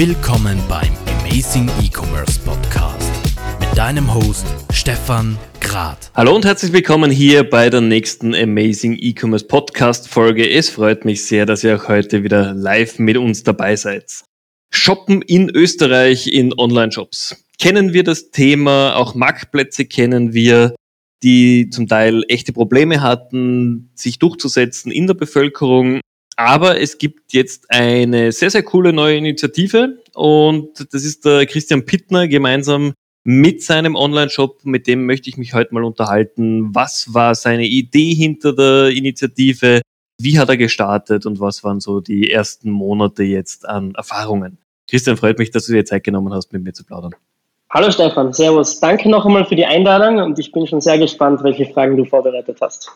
Willkommen beim Amazing E-Commerce Podcast mit deinem Host Stefan Grad. Hallo und herzlich willkommen hier bei der nächsten Amazing E-Commerce Podcast Folge. Es freut mich sehr, dass ihr auch heute wieder live mit uns dabei seid. Shoppen in Österreich in Online-Shops. Kennen wir das Thema, auch Marktplätze kennen wir, die zum Teil echte Probleme hatten, sich durchzusetzen in der Bevölkerung. Aber es gibt jetzt eine sehr, sehr coole neue Initiative und das ist der Christian Pittner gemeinsam mit seinem Online-Shop. Mit dem möchte ich mich heute mal unterhalten. Was war seine Idee hinter der Initiative? Wie hat er gestartet und was waren so die ersten Monate jetzt an Erfahrungen? Christian, freut mich, dass du dir Zeit genommen hast, mit mir zu plaudern. Hallo Stefan, Servus. Danke noch einmal für die Einladung und ich bin schon sehr gespannt, welche Fragen du vorbereitet hast.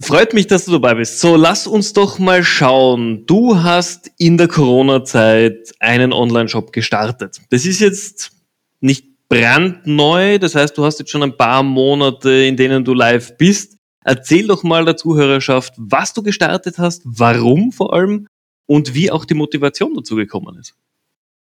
Freut mich, dass du dabei bist. So, lass uns doch mal schauen. Du hast in der Corona-Zeit einen Online-Shop gestartet. Das ist jetzt nicht brandneu, das heißt, du hast jetzt schon ein paar Monate, in denen du live bist. Erzähl doch mal der Zuhörerschaft, was du gestartet hast, warum vor allem und wie auch die Motivation dazu gekommen ist.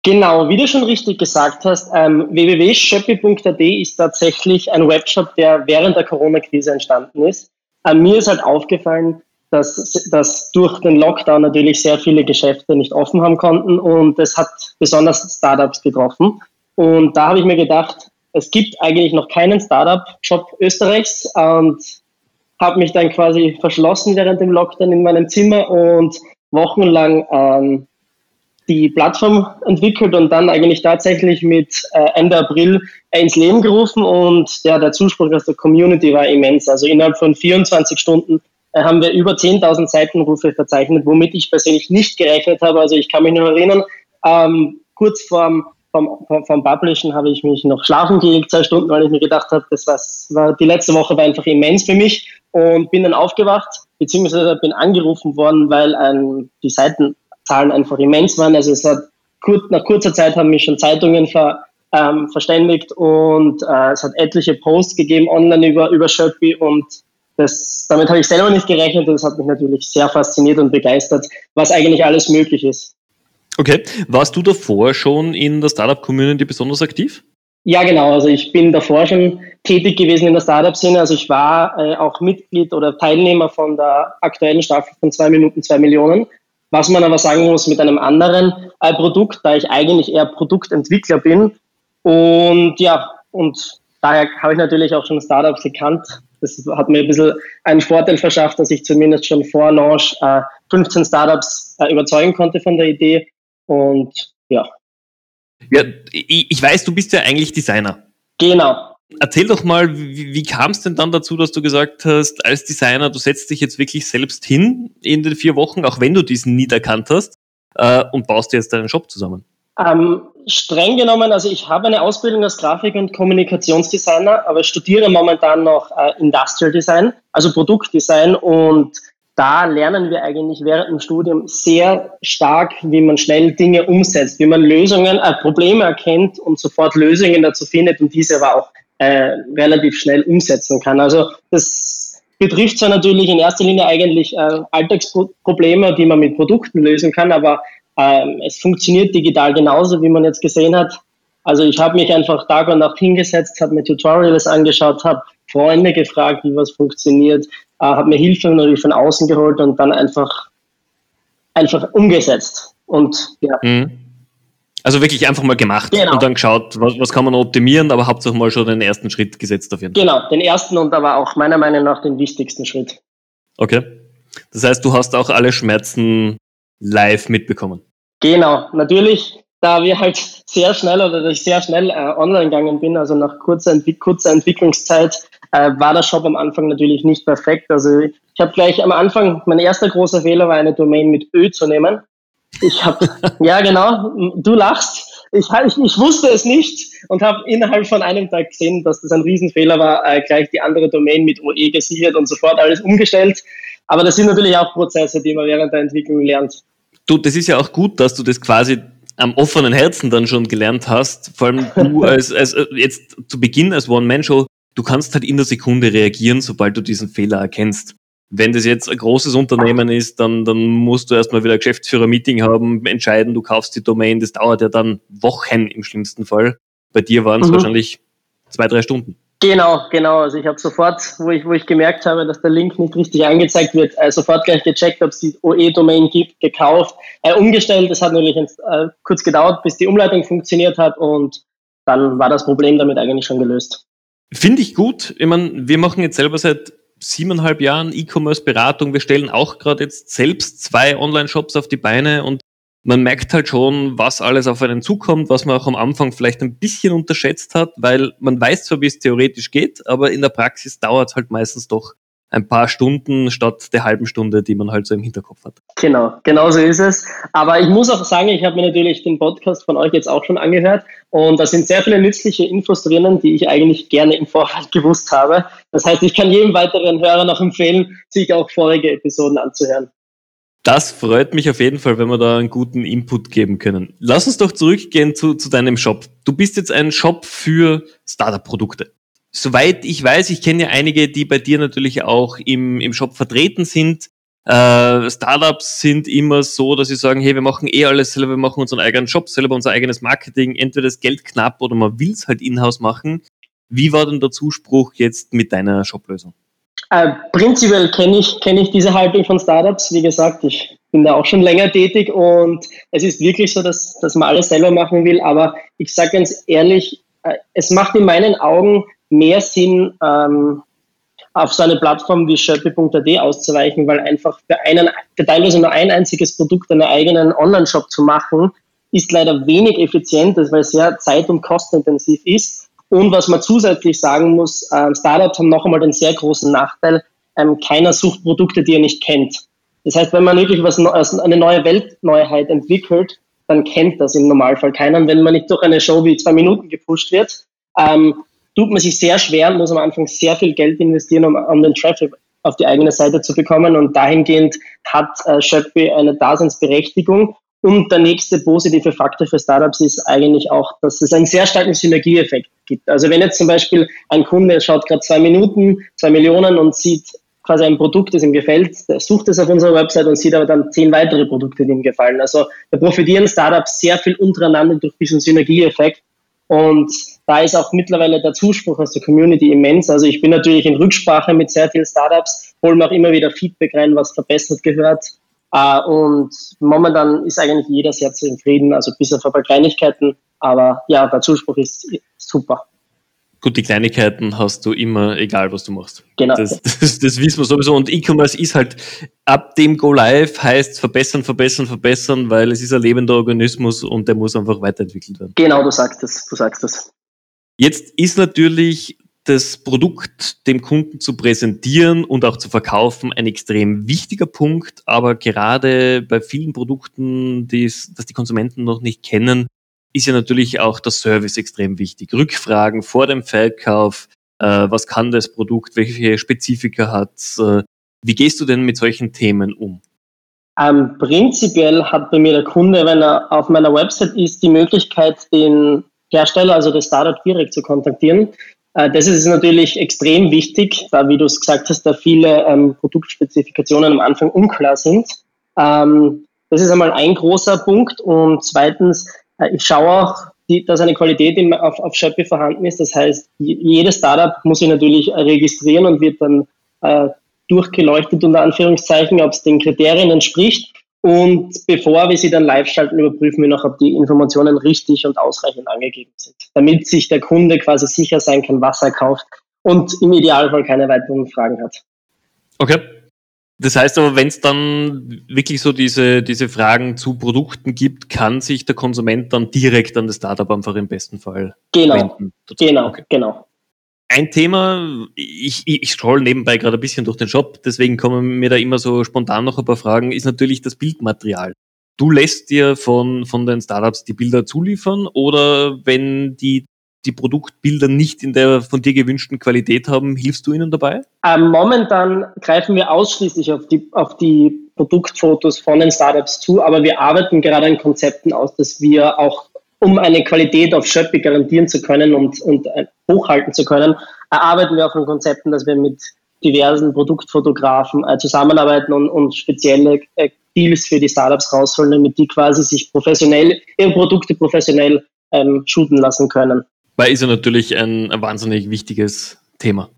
Genau, wie du schon richtig gesagt hast, ähm, www.schöppi.at ist tatsächlich ein Webshop, der während der Corona-Krise entstanden ist. Ähm, mir ist halt aufgefallen, dass, dass durch den Lockdown natürlich sehr viele Geschäfte nicht offen haben konnten und es hat besonders Startups getroffen. Und da habe ich mir gedacht, es gibt eigentlich noch keinen Startup-Shop Österreichs und habe mich dann quasi verschlossen während dem Lockdown in meinem Zimmer und wochenlang ähm, die Plattform entwickelt und dann eigentlich tatsächlich mit äh, Ende April ins Leben gerufen und ja, der Zuspruch aus der Community war immens. Also innerhalb von 24 Stunden äh, haben wir über 10.000 Seitenrufe verzeichnet, womit ich persönlich nicht gerechnet habe. Also ich kann mich noch erinnern, ähm, kurz vorm, vom, vom Publishen habe ich mich noch schlafen gelegt, zwei Stunden, weil ich mir gedacht habe, das war die letzte Woche war einfach immens für mich und bin dann aufgewacht, beziehungsweise bin angerufen worden, weil ähm, die Seiten Zahlen einfach immens waren. Also es hat kur nach kurzer Zeit haben mich schon Zeitungen ver, ähm, verständigt und äh, es hat etliche Posts gegeben online über, über Shopee und das, damit habe ich selber nicht gerechnet und das hat mich natürlich sehr fasziniert und begeistert, was eigentlich alles möglich ist. Okay, warst du davor schon in der Startup-Community besonders aktiv? Ja, genau. Also ich bin davor schon tätig gewesen in der Startup-Szene. Also ich war äh, auch Mitglied oder Teilnehmer von der aktuellen Staffel von zwei Minuten, zwei Millionen. Was man aber sagen muss mit einem anderen äh, Produkt, da ich eigentlich eher Produktentwickler bin. Und ja, und daher habe ich natürlich auch schon Startups gekannt. Das hat mir ein bisschen einen Vorteil verschafft, dass ich zumindest schon vor Launch äh, 15 Startups äh, überzeugen konnte von der Idee. Und ja. Ja, ich, ich weiß, du bist ja eigentlich Designer. Genau. Erzähl doch mal, wie, wie kam es denn dann dazu, dass du gesagt hast, als Designer, du setzt dich jetzt wirklich selbst hin in den vier Wochen, auch wenn du diesen nie erkannt hast, äh, und baust dir jetzt deinen Shop zusammen? Ähm, streng genommen, also ich habe eine Ausbildung als Grafik- und Kommunikationsdesigner, aber studiere momentan noch äh, Industrial Design, also Produktdesign und da lernen wir eigentlich während dem Studium sehr stark, wie man schnell Dinge umsetzt, wie man Lösungen, äh, Probleme erkennt und sofort Lösungen dazu findet und diese aber auch äh, relativ schnell umsetzen kann. Also das betrifft zwar natürlich in erster Linie eigentlich äh, Alltagsprobleme, die man mit Produkten lösen kann, aber ähm, es funktioniert digital genauso, wie man jetzt gesehen hat. Also ich habe mich einfach Tag und Nacht hingesetzt, habe mir Tutorials angeschaut, habe Freunde gefragt, wie was funktioniert, äh, habe mir Hilfe natürlich von außen geholt und dann einfach einfach umgesetzt. Und ja. Mhm. Also wirklich einfach mal gemacht genau. und dann geschaut, was, was kann man optimieren, aber hauptsächlich mal schon den ersten Schritt gesetzt auf jeden Fall. Genau, den ersten und aber auch meiner Meinung nach den wichtigsten Schritt. Okay. Das heißt, du hast auch alle Schmerzen live mitbekommen. Genau, natürlich, da wir halt sehr schnell oder ich sehr schnell äh, online gegangen bin, also nach kurzer, Entwick kurzer Entwicklungszeit, äh, war der Shop am Anfang natürlich nicht perfekt. Also ich habe gleich am Anfang, mein erster großer Fehler war eine Domain mit Ö zu nehmen. Ich habe, ja genau, du lachst. Ich, ich, ich wusste es nicht und habe innerhalb von einem Tag gesehen, dass das ein Riesenfehler war, äh, gleich die andere Domain mit OE gesichert und sofort alles umgestellt. Aber das sind natürlich auch Prozesse, die man während der Entwicklung lernt. Du, das ist ja auch gut, dass du das quasi am offenen Herzen dann schon gelernt hast. Vor allem du als, als äh, jetzt zu Beginn als One-Man-Show, du kannst halt in der Sekunde reagieren, sobald du diesen Fehler erkennst. Wenn das jetzt ein großes Unternehmen ist, dann, dann musst du erstmal wieder ein Geschäftsführer-Meeting haben, entscheiden, du kaufst die Domain, das dauert ja dann Wochen im schlimmsten Fall. Bei dir waren es mhm. wahrscheinlich zwei, drei Stunden. Genau, genau. Also ich habe sofort, wo ich, wo ich gemerkt habe, dass der Link nicht richtig angezeigt wird, äh, sofort gleich gecheckt, ob es die OE-Domain gibt, gekauft, äh, umgestellt. Das hat natürlich äh, kurz gedauert, bis die Umleitung funktioniert hat und dann war das Problem damit eigentlich schon gelöst. Finde ich gut. Ich meine, wir machen jetzt selber seit siebeneinhalb Jahren E-Commerce-Beratung. Wir stellen auch gerade jetzt selbst zwei Online-Shops auf die Beine und man merkt halt schon, was alles auf einen zukommt, was man auch am Anfang vielleicht ein bisschen unterschätzt hat, weil man weiß zwar, wie es theoretisch geht, aber in der Praxis dauert es halt meistens doch ein paar Stunden statt der halben Stunde, die man halt so im Hinterkopf hat. Genau, genau so ist es. Aber ich muss auch sagen, ich habe mir natürlich den Podcast von euch jetzt auch schon angehört und da sind sehr viele nützliche Infos drinnen, die ich eigentlich gerne im Vorfeld gewusst habe. Das heißt, ich kann jedem weiteren Hörer noch empfehlen, sich auch vorige Episoden anzuhören. Das freut mich auf jeden Fall, wenn wir da einen guten Input geben können. Lass uns doch zurückgehen zu, zu deinem Shop. Du bist jetzt ein Shop für Startup-Produkte. Soweit ich weiß, ich kenne ja einige, die bei dir natürlich auch im, im Shop vertreten sind. Äh, Startups sind immer so, dass sie sagen, hey, wir machen eh alles selber, wir machen unseren eigenen Shop selber, unser eigenes Marketing, entweder das Geld knapp oder man will es halt in-house machen. Wie war denn der Zuspruch jetzt mit deiner Shop-Lösung? Äh, prinzipiell kenne ich, kenn ich diese Haltung von Startups. Wie gesagt, ich bin da auch schon länger tätig und es ist wirklich so, dass, dass man alles selber machen will. Aber ich sage ganz ehrlich, äh, es macht in meinen Augen mehr Sinn, ähm, auf so eine Plattform wie Shopee.at auszuweichen, weil einfach für, einen, für teilweise nur ein einziges Produkt einen eigenen Online-Shop zu machen, ist leider wenig effizient, weil es sehr zeit- und kostenintensiv ist. Und was man zusätzlich sagen muss, äh, Startups haben noch einmal den sehr großen Nachteil, ähm, keiner sucht Produkte, die er nicht kennt. Das heißt, wenn man wirklich was, eine neue Weltneuheit entwickelt, dann kennt das im Normalfall keiner. Und wenn man nicht durch eine Show wie zwei Minuten gepusht wird, ähm, tut man sich sehr schwer und muss am Anfang sehr viel Geld investieren, um, um den Traffic auf die eigene Seite zu bekommen. Und dahingehend hat äh, Shopee eine Daseinsberechtigung. Und der nächste positive Faktor für Startups ist eigentlich auch, dass es einen sehr starken Synergieeffekt gibt. Also wenn jetzt zum Beispiel ein Kunde schaut gerade zwei Minuten, zwei Millionen und sieht quasi ein Produkt, das ihm gefällt, der sucht es auf unserer Website und sieht aber dann zehn weitere Produkte, die ihm gefallen. Also da profitieren Startups sehr viel untereinander durch diesen Synergieeffekt. Und da ist auch mittlerweile der Zuspruch aus der Community immens. Also ich bin natürlich in Rücksprache mit sehr vielen Startups, hole mir auch immer wieder Feedback rein, was verbessert gehört. Äh, und momentan ist eigentlich jeder sehr zufrieden, also bis auf ein paar Kleinigkeiten. Aber ja, der Zuspruch ist super. Gut, die Kleinigkeiten hast du immer, egal was du machst. Genau. Das, das, das wissen wir sowieso. Und E-Commerce ist halt ab dem Go Live heißt verbessern, verbessern, verbessern, weil es ist ein lebender Organismus und der muss einfach weiterentwickelt werden. Genau, du sagst es, du sagst es. Jetzt ist natürlich das Produkt dem Kunden zu präsentieren und auch zu verkaufen ein extrem wichtiger Punkt, aber gerade bei vielen Produkten, die's, dass die Konsumenten noch nicht kennen, ist ja natürlich auch der Service extrem wichtig. Rückfragen vor dem Verkauf, äh, was kann das Produkt, welche Spezifika hat äh, Wie gehst du denn mit solchen Themen um? Ähm, prinzipiell hat bei mir der Kunde, wenn er auf meiner Website ist, die Möglichkeit, den Hersteller, also das Startup direkt zu kontaktieren. Äh, das ist natürlich extrem wichtig, da, wie du es gesagt hast, da viele ähm, Produktspezifikationen am Anfang unklar sind. Ähm, das ist einmal ein großer Punkt. Und zweitens, ich schaue auch, die, dass eine Qualität im, auf, auf Shopee vorhanden ist. Das heißt, jedes Startup muss sich natürlich registrieren und wird dann äh, durchgeleuchtet unter Anführungszeichen, ob es den Kriterien entspricht. Und bevor wir sie dann live schalten, überprüfen wir noch, ob die Informationen richtig und ausreichend angegeben sind, damit sich der Kunde quasi sicher sein kann, was er kauft und im Idealfall keine weiteren Fragen hat. Okay. Das heißt aber, wenn es dann wirklich so diese, diese Fragen zu Produkten gibt, kann sich der Konsument dann direkt an das Startup einfach im besten Fall genau, wenden. Genau, okay. genau. Ein Thema, ich, ich scroll nebenbei gerade ein bisschen durch den Shop, deswegen kommen mir da immer so spontan noch ein paar Fragen, ist natürlich das Bildmaterial. Du lässt dir von, von den Startups die Bilder zuliefern oder wenn die die Produktbilder nicht in der von dir gewünschten Qualität haben, hilfst du ihnen dabei? Ähm, momentan greifen wir ausschließlich auf die, auf die Produktfotos von den Startups zu, aber wir arbeiten gerade an Konzepten aus, dass wir auch um eine Qualität auf Shopee garantieren zu können und, und äh, hochhalten zu können, erarbeiten wir auch an Konzepten, dass wir mit diversen Produktfotografen äh, zusammenarbeiten und, und spezielle äh, Deals für die Startups rausholen, damit die quasi sich professionell, ihre Produkte professionell ähm, shooten lassen können. Weil ist ja natürlich ein, ein wahnsinnig wichtiges Thema,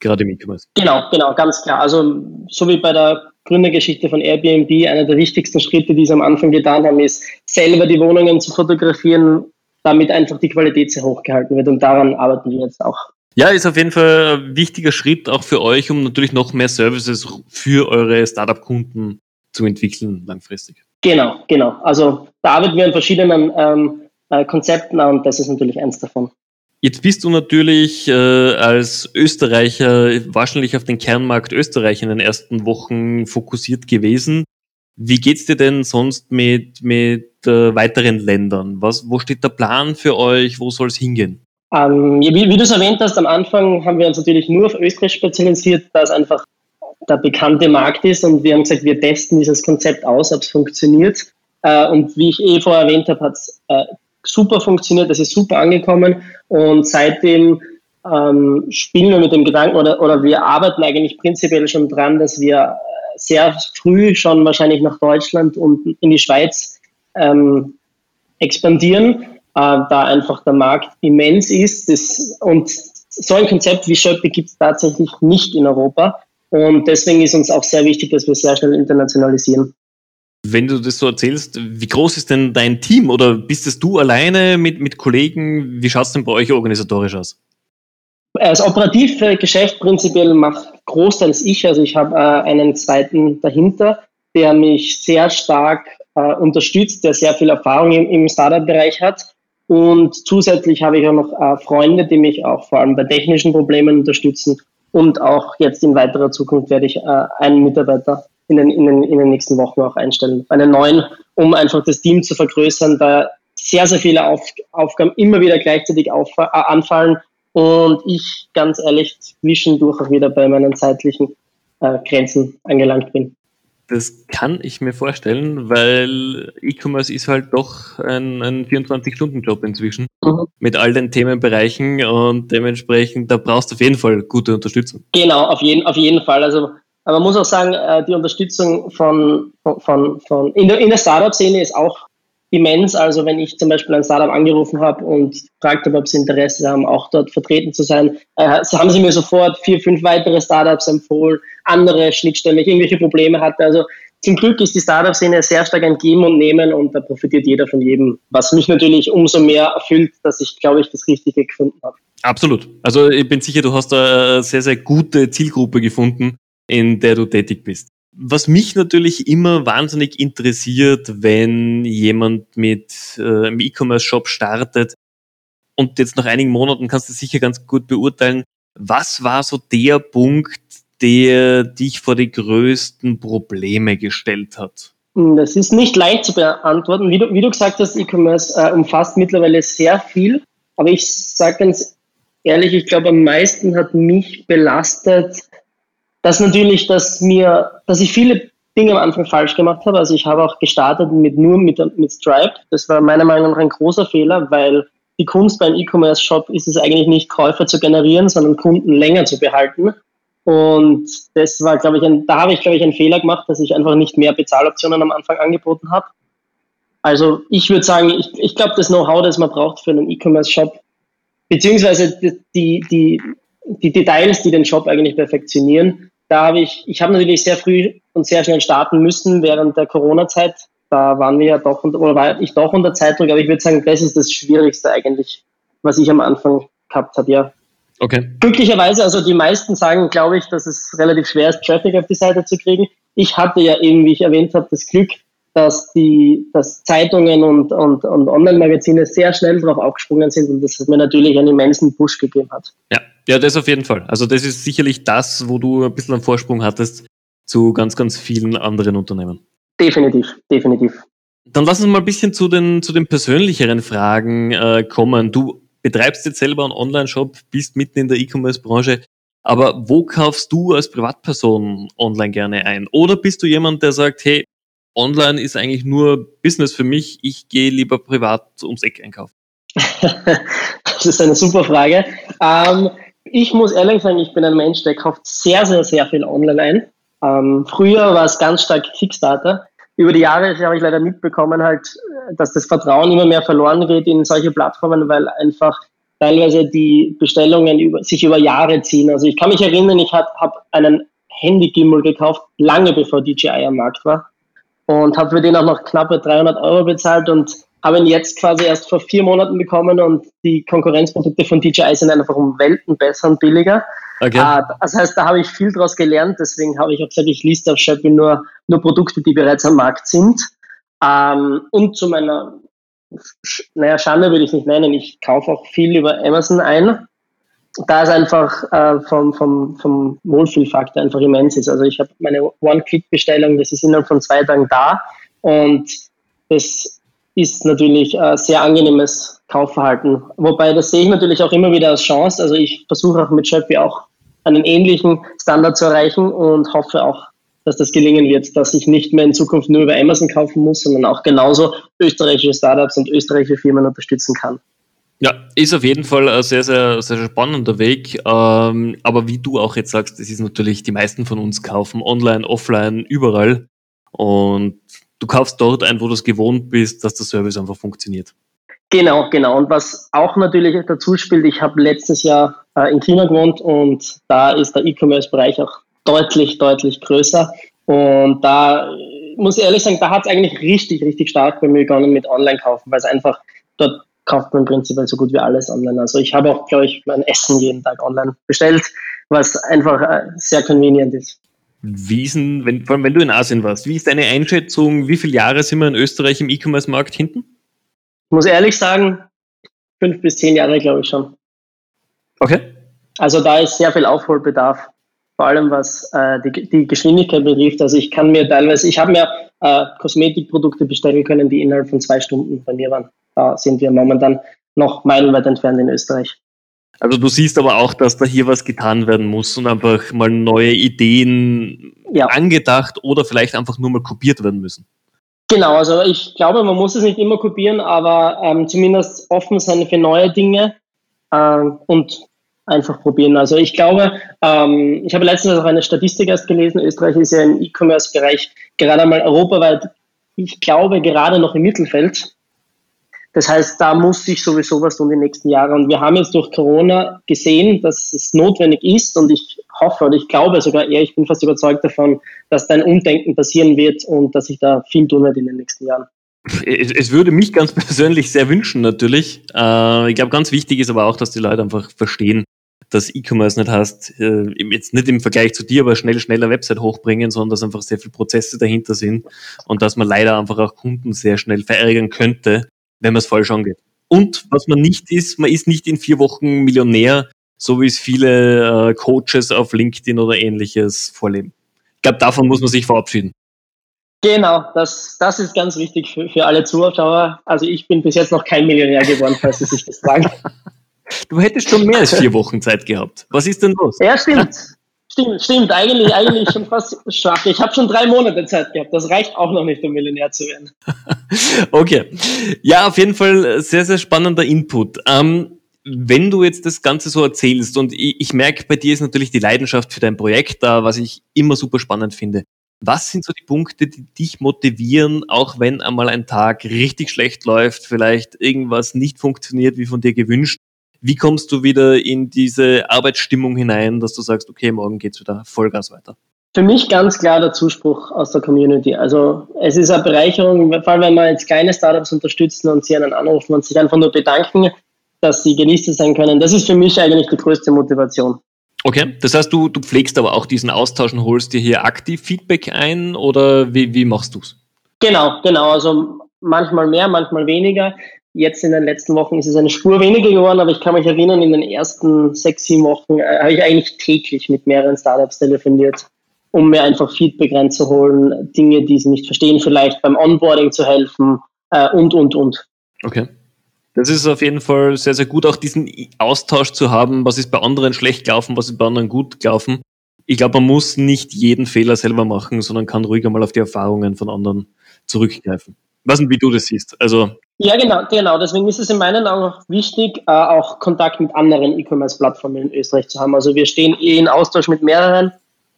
gerade im E-Commerce. Genau, genau, ganz klar. Also so wie bei der Gründergeschichte von Airbnb, einer der wichtigsten Schritte, die sie am Anfang getan haben, ist selber die Wohnungen zu fotografieren, damit einfach die Qualität sehr hoch gehalten wird. Und daran arbeiten wir jetzt auch. Ja, ist auf jeden Fall ein wichtiger Schritt auch für euch, um natürlich noch mehr Services für eure Startup-Kunden zu entwickeln langfristig. Genau, genau. Also da arbeiten wir an verschiedenen ähm, äh, Konzepten und das ist natürlich eins davon. Jetzt bist du natürlich äh, als Österreicher wahrscheinlich auf den Kernmarkt Österreich in den ersten Wochen fokussiert gewesen. Wie geht's dir denn sonst mit, mit äh, weiteren Ländern? Was, wo steht der Plan für euch? Wo soll es hingehen? Ähm, wie, wie du es erwähnt hast, am Anfang haben wir uns natürlich nur auf Österreich spezialisiert, da es einfach der bekannte Markt ist und wir haben gesagt, wir testen dieses Konzept aus, ob es funktioniert. Äh, und wie ich eh vorher erwähnt habe, hat es äh, super funktioniert, das ist super angekommen. Und seitdem ähm, spielen wir mit dem Gedanken oder, oder wir arbeiten eigentlich prinzipiell schon dran, dass wir sehr früh schon wahrscheinlich nach Deutschland und in die Schweiz ähm, expandieren, äh, da einfach der Markt immens ist. Das, und so ein Konzept wie Shopee gibt es tatsächlich nicht in Europa. Und deswegen ist uns auch sehr wichtig, dass wir sehr schnell internationalisieren. Wenn du das so erzählst, wie groß ist denn dein Team oder bist es du alleine mit, mit Kollegen? Wie schaut es denn bei euch organisatorisch aus? Das operative Geschäft prinzipiell macht großteils ich. Also ich habe äh, einen zweiten dahinter, der mich sehr stark äh, unterstützt, der sehr viel Erfahrung im, im Startup-Bereich hat. Und zusätzlich habe ich auch noch äh, Freunde, die mich auch vor allem bei technischen Problemen unterstützen. Und auch jetzt in weiterer Zukunft werde ich äh, einen Mitarbeiter in den, in, den, in den nächsten Wochen auch einstellen. Einen neuen, um einfach das Team zu vergrößern, da sehr, sehr viele Auf, Aufgaben immer wieder gleichzeitig auf, äh, anfallen und ich ganz ehrlich zwischendurch auch wieder bei meinen zeitlichen äh, Grenzen angelangt bin. Das kann ich mir vorstellen, weil E-Commerce ist halt doch ein, ein 24-Stunden-Job inzwischen mhm. mit all den Themenbereichen und dementsprechend, da brauchst du auf jeden Fall gute Unterstützung. Genau, auf jeden, auf jeden Fall. Also aber man muss auch sagen, äh, die Unterstützung von, von, von in der, der Startup-Szene ist auch immens. Also wenn ich zum Beispiel ein Startup angerufen habe und gefragt habe, ob sie Interesse haben, auch dort vertreten zu sein, äh, haben sie mir sofort vier, fünf weitere Startups empfohlen, andere Schnittstellen, wenn ich irgendwelche Probleme hatte. Also zum Glück ist die Startup-Szene sehr stark ein Geben und Nehmen und da profitiert jeder von jedem, was mich natürlich umso mehr erfüllt, dass ich, glaube ich, das Richtige gefunden habe. Absolut. Also ich bin sicher, du hast eine sehr, sehr gute Zielgruppe gefunden, in der du tätig bist. Was mich natürlich immer wahnsinnig interessiert, wenn jemand mit äh, einem E-Commerce-Shop startet und jetzt nach einigen Monaten kannst du sicher ganz gut beurteilen, was war so der Punkt, der dich vor die größten Probleme gestellt hat? Hm, das ist nicht leicht zu beantworten. Wie du, wie du gesagt hast, E-Commerce äh, umfasst mittlerweile sehr viel. Aber ich sage ganz ehrlich, ich glaube, am meisten hat mich belastet dass natürlich, dass mir, dass ich viele Dinge am Anfang falsch gemacht habe. Also ich habe auch gestartet mit nur mit, mit Stripe. Das war meiner Meinung nach ein großer Fehler, weil die Kunst beim E-Commerce-Shop ist es eigentlich nicht, Käufer zu generieren, sondern Kunden länger zu behalten. Und das war, glaube ich, ein, da habe ich, glaube ich, einen Fehler gemacht, dass ich einfach nicht mehr Bezahloptionen am Anfang angeboten habe. Also ich würde sagen, ich, ich glaube, das Know-how, das man braucht für einen E-Commerce-Shop, beziehungsweise die, die, die Details, die den Shop eigentlich perfektionieren, da habe ich, ich habe natürlich sehr früh und sehr schnell starten müssen während der Corona-Zeit. Da waren wir ja doch, oder war ich doch unter Zeitdruck, aber ich würde sagen, das ist das Schwierigste eigentlich, was ich am Anfang gehabt habe, ja. Okay. Glücklicherweise, also die meisten sagen, glaube ich, dass es relativ schwer ist, Traffic auf die Seite zu kriegen. Ich hatte ja eben, wie ich erwähnt habe, das Glück, dass die, dass Zeitungen und, und, und Online-Magazine sehr schnell darauf aufgesprungen sind und das mir natürlich einen immensen Push gegeben hat. Ja, ja, das auf jeden Fall. Also das ist sicherlich das, wo du ein bisschen einen Vorsprung hattest zu ganz, ganz vielen anderen Unternehmen. Definitiv, definitiv. Dann lass uns mal ein bisschen zu den, zu den persönlicheren Fragen äh, kommen. Du betreibst jetzt selber einen Online-Shop, bist mitten in der E-Commerce-Branche. Aber wo kaufst du als Privatperson online gerne ein? Oder bist du jemand, der sagt, hey, online ist eigentlich nur Business für mich, ich gehe lieber privat ums Eck einkaufen? das ist eine super Frage. Ähm, ich muss ehrlich sagen, ich bin ein Mensch, der kauft sehr, sehr, sehr viel online ein. Ähm, früher war es ganz stark Kickstarter. Über die Jahre habe ich leider mitbekommen, halt, dass das Vertrauen immer mehr verloren geht in solche Plattformen, weil einfach teilweise die Bestellungen über, sich über Jahre ziehen. Also ich kann mich erinnern, ich habe hab einen Handy-Gimbal gekauft, lange bevor DJI am Markt war und habe für den auch noch knappe 300 Euro bezahlt und habe ihn jetzt quasi erst vor vier Monaten bekommen und die Konkurrenzprodukte von DJI sind einfach um Welten besser und billiger. Okay. Uh, das heißt, da habe ich viel daraus gelernt, deswegen habe ich auch gesagt, ich liste auf Shopee nur, nur Produkte, die bereits am Markt sind. Ähm, und zu meiner, naja, Schande würde ich nicht nennen, ich kaufe auch viel über Amazon ein, da es einfach äh, vom, vom, vom Wohlfühlfaktor einfach immens ist. Also ich habe meine One-Click-Bestellung, das ist innerhalb von zwei Tagen da und das ist natürlich ein sehr angenehmes Kaufverhalten. Wobei das sehe ich natürlich auch immer wieder als Chance. Also ich versuche auch mit Shopee auch einen ähnlichen Standard zu erreichen und hoffe auch, dass das gelingen wird, dass ich nicht mehr in Zukunft nur über Amazon kaufen muss, sondern auch genauso österreichische Startups und österreichische Firmen unterstützen kann. Ja, ist auf jeden Fall ein sehr, sehr, sehr spannender Weg. Ähm, aber wie du auch jetzt sagst, das ist natürlich, die meisten von uns kaufen online, offline, überall. Und du kaufst dort ein, wo du es gewohnt bist, dass der Service einfach funktioniert. Genau, genau. Und was auch natürlich dazu spielt, ich habe letztes Jahr äh, in China gewohnt und da ist der E-Commerce-Bereich auch deutlich, deutlich größer. Und da muss ich ehrlich sagen, da hat es eigentlich richtig, richtig stark bei mir begonnen mit Online-Kaufen, weil es einfach dort kauft man prinzipiell so gut wie alles online. Also ich habe auch, glaube ich, mein Essen jeden Tag online bestellt, was einfach äh, sehr convenient ist. Wie ist denn, wenn, vor allem wenn du in Asien warst, wie ist deine Einschätzung, wie viele Jahre sind wir in Österreich im E-Commerce-Markt hinten? Ich muss ehrlich sagen, fünf bis zehn Jahre, glaube ich schon. Okay. Also da ist sehr viel Aufholbedarf, vor allem was äh, die, die Geschwindigkeit betrifft. Also ich kann mir teilweise, ich habe mir äh, Kosmetikprodukte bestellen können, die innerhalb von zwei Stunden bei mir waren. Da sind wir momentan noch meilenweit entfernt in Österreich. Also du siehst aber auch, dass da hier was getan werden muss und einfach mal neue Ideen ja. angedacht oder vielleicht einfach nur mal kopiert werden müssen. Genau, also ich glaube, man muss es nicht immer kopieren, aber ähm, zumindest offen sein für neue Dinge ähm, und einfach probieren. Also ich glaube, ähm, ich habe letztens auch eine Statistik erst gelesen, Österreich ist ja im E-Commerce-Bereich gerade mal europaweit, ich glaube, gerade noch im Mittelfeld. Das heißt, da muss sich sowieso was tun die nächsten Jahre. Und wir haben jetzt durch Corona gesehen, dass es notwendig ist und ich hoffe und ich glaube sogar eher, ich bin fast überzeugt davon, dass da ein Umdenken passieren wird und dass sich da viel tun wird in den nächsten Jahren. Es, es würde mich ganz persönlich sehr wünschen, natürlich. Äh, ich glaube, ganz wichtig ist aber auch, dass die Leute einfach verstehen, dass E-Commerce nicht heißt, äh, jetzt nicht im Vergleich zu dir, aber schnell, schneller Website hochbringen, sondern dass einfach sehr viele Prozesse dahinter sind und dass man leider einfach auch Kunden sehr schnell verärgern könnte, wenn man es falsch angeht. Und was man nicht ist, man ist nicht in vier Wochen Millionär, so wie es viele äh, Coaches auf LinkedIn oder ähnliches vorleben. Ich glaube, davon muss man sich verabschieden. Genau, das, das ist ganz wichtig für, für alle Zuschauer. Also ich bin bis jetzt noch kein Millionär geworden, falls Sie sich das fragen. Du hättest schon mehr als vier Wochen Zeit gehabt. Was ist denn los? Ja, stimmt. Stimmt, stimmt. Eigentlich, eigentlich schon fast schwach. Ich habe schon drei Monate Zeit gehabt. Das reicht auch noch nicht, um Millionär zu werden. okay. Ja, auf jeden Fall sehr, sehr spannender Input. Ähm, wenn du jetzt das Ganze so erzählst und ich, ich merke, bei dir ist natürlich die Leidenschaft für dein Projekt da, was ich immer super spannend finde. Was sind so die Punkte, die dich motivieren, auch wenn einmal ein Tag richtig schlecht läuft, vielleicht irgendwas nicht funktioniert wie von dir gewünscht? Wie kommst du wieder in diese Arbeitsstimmung hinein, dass du sagst, okay, morgen geht's wieder Vollgas weiter? Für mich ganz klar der Zuspruch aus der Community. Also es ist eine Bereicherung, vor allem wenn wir jetzt kleine Startups unterstützen und sie einen anrufen und sich einfach nur bedanken, dass sie Genießer sein können. Das ist für mich eigentlich die größte Motivation. Okay, das heißt, du, du pflegst aber auch diesen Austausch und holst dir hier aktiv Feedback ein oder wie, wie machst du's? Genau, genau. Also manchmal mehr, manchmal weniger. Jetzt in den letzten Wochen ist es eine Spur weniger geworden, aber ich kann mich erinnern, in den ersten sechs, sieben Wochen äh, habe ich eigentlich täglich mit mehreren Startups telefoniert, um mir einfach Feedback reinzuholen, Dinge, die sie nicht verstehen, vielleicht beim Onboarding zu helfen äh, und, und, und. Okay. Das ist auf jeden Fall sehr, sehr gut, auch diesen Austausch zu haben, was ist bei anderen schlecht gelaufen, was ist bei anderen gut gelaufen. Ich glaube, man muss nicht jeden Fehler selber machen, sondern kann ruhig einmal auf die Erfahrungen von anderen zurückgreifen. Was und wie du das siehst. Also ja, genau, genau. Deswegen ist es in meinen Augen auch wichtig, äh, auch Kontakt mit anderen E-Commerce-Plattformen in Österreich zu haben. Also wir stehen eh in Austausch mit mehreren.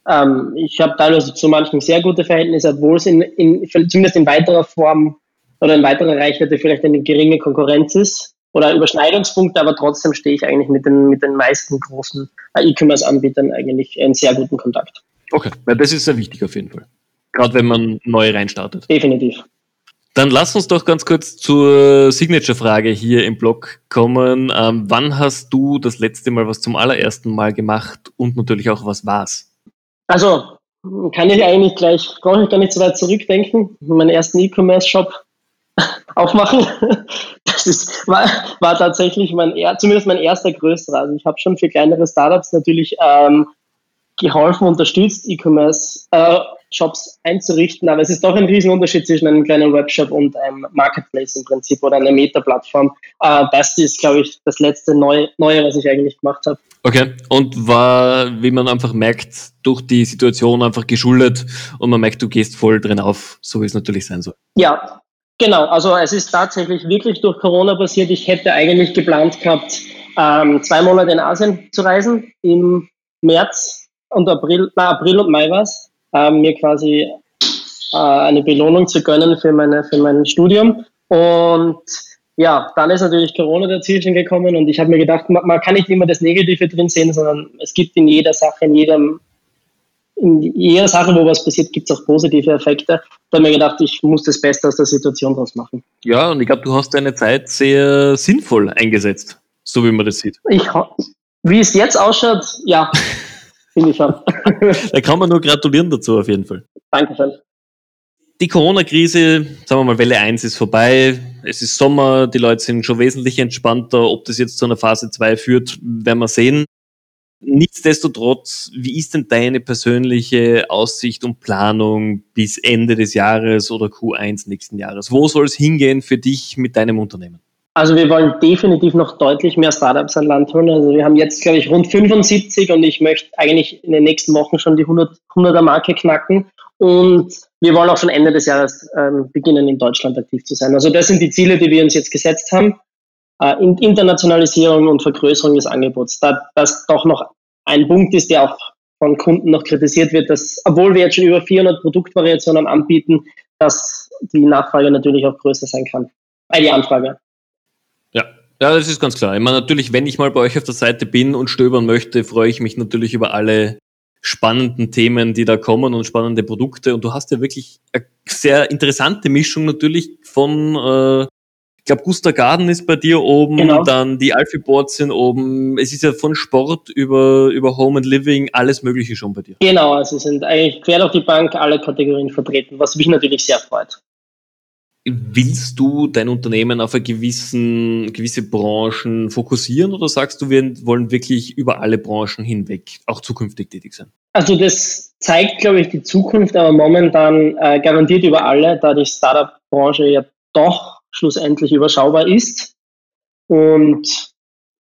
Ähm, ich habe teilweise zu manchen sehr gute Verhältnisse, obwohl es in, in, zumindest in weiterer Form oder in weiterer Reichweite vielleicht eine geringe Konkurrenz ist oder Überschneidungspunkte, aber trotzdem stehe ich eigentlich mit den, mit den meisten großen äh, E-Commerce-Anbietern eigentlich in sehr guten Kontakt. Okay, weil das ist sehr wichtig auf jeden Fall. Gerade wenn man neu reinstartet. Definitiv. Dann lass uns doch ganz kurz zur Signature-Frage hier im Blog kommen. Ähm, wann hast du das letzte Mal was zum allerersten Mal gemacht und natürlich auch was war's? Also, kann ich eigentlich gleich, brauche ich gar nicht so weit zurückdenken, meinen ersten E-Commerce-Shop aufmachen. Das ist, war, war tatsächlich mein, zumindest mein erster größerer. Also ich habe schon für kleinere Startups natürlich ähm, geholfen, unterstützt, E-Commerce äh, Shops einzurichten, aber es ist doch ein Riesenunterschied zwischen einem kleinen Webshop und einem Marketplace im Prinzip oder einer Meta-Plattform. Äh, das ist, glaube ich, das letzte Neue, Neue, was ich eigentlich gemacht habe. Okay, und war, wie man einfach merkt, durch die Situation einfach geschuldet und man merkt, du gehst voll drin auf, so wie es natürlich sein soll. Ja, genau. Also es ist tatsächlich wirklich durch Corona passiert. Ich hätte eigentlich geplant gehabt, ähm, zwei Monate in Asien zu reisen im März und April, na, April und Mai war es äh, mir quasi äh, eine Belohnung zu gönnen für, meine, für mein Studium. Und ja, dann ist natürlich Corona dazwischen gekommen und ich habe mir gedacht, man, man, kann nicht immer das Negative drin sehen, sondern es gibt in jeder Sache, in jedem, in jeder Sache, wo was passiert, gibt es auch positive Effekte. Da habe ich mir gedacht, ich muss das Beste aus der Situation draus machen. Ja, und ich glaube, du hast deine Zeit sehr sinnvoll eingesetzt, so wie man das sieht. Ich, wie es jetzt ausschaut, ja. finde ich schon. da kann man nur gratulieren dazu auf jeden Fall. Dankeschön. Die Corona-Krise, sagen wir mal, Welle 1 ist vorbei. Es ist Sommer, die Leute sind schon wesentlich entspannter. Ob das jetzt zu einer Phase 2 führt, werden wir sehen. Nichtsdestotrotz, wie ist denn deine persönliche Aussicht und Planung bis Ende des Jahres oder Q1 nächsten Jahres? Wo soll es hingehen für dich mit deinem Unternehmen? Also wir wollen definitiv noch deutlich mehr Startups an Land holen. Also wir haben jetzt, glaube ich, rund 75 und ich möchte eigentlich in den nächsten Wochen schon die 100, er Marke knacken. Und wir wollen auch schon Ende des Jahres ähm, beginnen, in Deutschland aktiv zu sein. Also das sind die Ziele, die wir uns jetzt gesetzt haben. Äh, Internationalisierung und Vergrößerung des Angebots. Da das doch noch ein Punkt ist, der auch von Kunden noch kritisiert wird, dass, obwohl wir jetzt schon über 400 Produktvariationen anbieten, dass die Nachfrage natürlich auch größer sein kann. Äh, die Anfrage. Ja, das ist ganz klar. Ich meine, natürlich, wenn ich mal bei euch auf der Seite bin und stöbern möchte, freue ich mich natürlich über alle spannenden Themen, die da kommen und spannende Produkte. Und du hast ja wirklich eine sehr interessante Mischung natürlich von, äh, ich glaube, Gusta Garden ist bei dir oben, genau. dann die Alfie Boards sind oben. Es ist ja von Sport über, über Home and Living alles Mögliche schon bei dir. Genau, also sind eigentlich quer durch die Bank alle Kategorien vertreten, was mich natürlich sehr freut. Willst du dein Unternehmen auf eine gewissen, gewisse Branchen fokussieren oder sagst du, wir wollen wirklich über alle Branchen hinweg auch zukünftig tätig sein? Also das zeigt, glaube ich, die Zukunft, aber momentan äh, garantiert über alle, da die Startup-Branche ja doch schlussendlich überschaubar ist. Und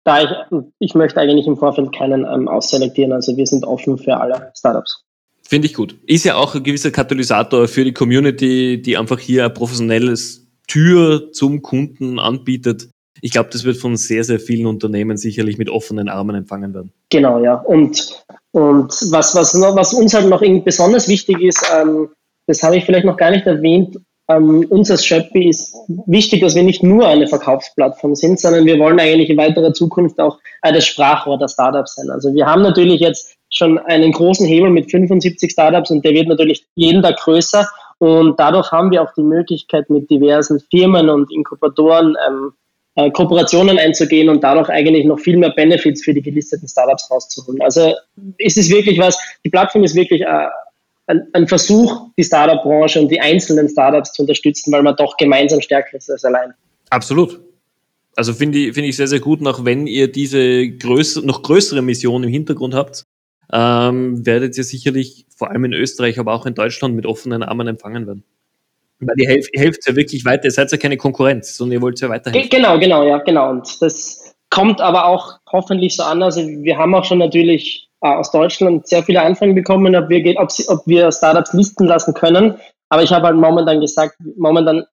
da ich, ich möchte eigentlich im Vorfeld keinen ähm, ausselektieren, also wir sind offen für alle Startups. Finde ich gut. Ist ja auch ein gewisser Katalysator für die Community, die einfach hier ein professionelles Tür zum Kunden anbietet. Ich glaube, das wird von sehr, sehr vielen Unternehmen sicherlich mit offenen Armen empfangen werden. Genau, ja. Und, und was, was, was uns halt noch besonders wichtig ist, ähm, das habe ich vielleicht noch gar nicht erwähnt, ähm, uns als Shopee ist wichtig, dass wir nicht nur eine Verkaufsplattform sind, sondern wir wollen eigentlich in weiterer Zukunft auch äh, das Sprachrohr der Startups sein. Also wir haben natürlich jetzt schon einen großen Hebel mit 75 Startups und der wird natürlich jeden Tag größer. Und dadurch haben wir auch die Möglichkeit, mit diversen Firmen und Inkubatoren ähm, äh, Kooperationen einzugehen und dadurch eigentlich noch viel mehr Benefits für die gelisteten Startups rauszuholen. Also ist es wirklich was, die Plattform ist wirklich äh, ein, ein, Versuch, die Startup-Branche und die einzelnen Startups zu unterstützen, weil man doch gemeinsam stärker ist als allein. Absolut. Also finde ich, finde ich sehr, sehr gut, auch wenn ihr diese größere, noch größere Mission im Hintergrund habt, ähm, werdet ihr sicherlich vor allem in Österreich, aber auch in Deutschland mit offenen Armen empfangen werden. Weil ihr helft, helft ja wirklich weiter, ihr seid ja keine Konkurrenz, sondern ihr wollt ja weiterhelfen. Genau, genau, ja, genau. Und das kommt aber auch hoffentlich so an. Also wir haben auch schon natürlich äh, aus Deutschland sehr viele Anfragen bekommen, ob wir, ob, sie, ob wir Startups listen lassen können. Aber ich habe halt momentan gesagt, momentan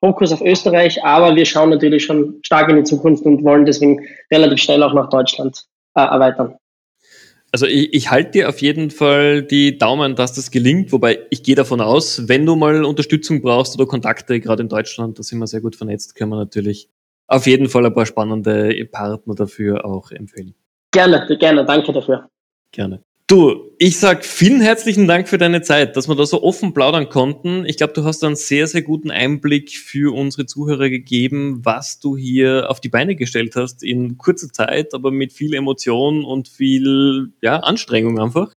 Fokus auf Österreich, aber wir schauen natürlich schon stark in die Zukunft und wollen deswegen relativ schnell auch nach Deutschland äh, erweitern. Also ich, ich halte dir auf jeden Fall die Daumen, dass das gelingt, wobei ich gehe davon aus, wenn du mal Unterstützung brauchst oder Kontakte, gerade in Deutschland, da sind wir sehr gut vernetzt, können wir natürlich auf jeden Fall ein paar spannende Partner dafür auch empfehlen. Gerne, gerne, danke dafür. Gerne. Du, ich sag vielen herzlichen Dank für deine Zeit, dass wir da so offen plaudern konnten. Ich glaube, du hast einen sehr, sehr guten Einblick für unsere Zuhörer gegeben, was du hier auf die Beine gestellt hast in kurzer Zeit, aber mit viel Emotion und viel ja, Anstrengung einfach.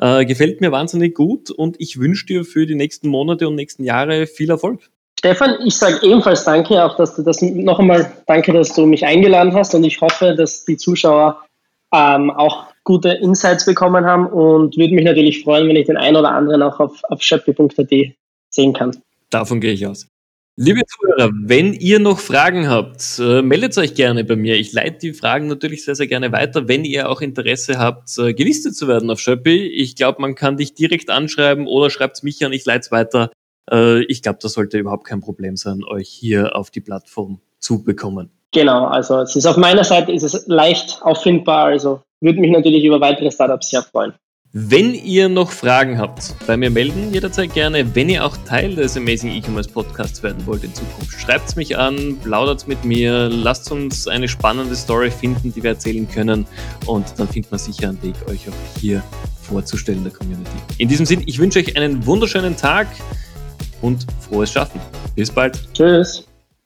Äh, gefällt mir wahnsinnig gut und ich wünsche dir für die nächsten Monate und nächsten Jahre viel Erfolg. Stefan, ich sage ebenfalls danke, auch dass du das noch einmal danke, dass du mich eingeladen hast und ich hoffe, dass die Zuschauer ähm, auch gute Insights bekommen haben und würde mich natürlich freuen, wenn ich den einen oder anderen auch auf, auf shopee.at sehen kann. Davon gehe ich aus. Liebe Zuhörer, wenn ihr noch Fragen habt, äh, meldet euch gerne bei mir. Ich leite die Fragen natürlich sehr, sehr gerne weiter. Wenn ihr auch Interesse habt, äh, gelistet zu werden auf Shopee, ich glaube, man kann dich direkt anschreiben oder schreibt es mich an, ich leite es weiter. Äh, ich glaube, das sollte überhaupt kein Problem sein, euch hier auf die Plattform zu bekommen. Genau, also es ist auf meiner Seite ist es leicht auffindbar, also würde mich natürlich über weitere Startups sehr freuen. Wenn ihr noch Fragen habt, bei mir melden jederzeit gerne. Wenn ihr auch Teil des Amazing E-Commerce Podcasts werden wollt in Zukunft, schreibt es mich an, plaudert mit mir, lasst uns eine spannende Story finden, die wir erzählen können und dann findet man sicher einen Weg, euch auch hier vorzustellen der Community. In diesem Sinne, ich wünsche euch einen wunderschönen Tag und frohes Schaffen. Bis bald. Tschüss.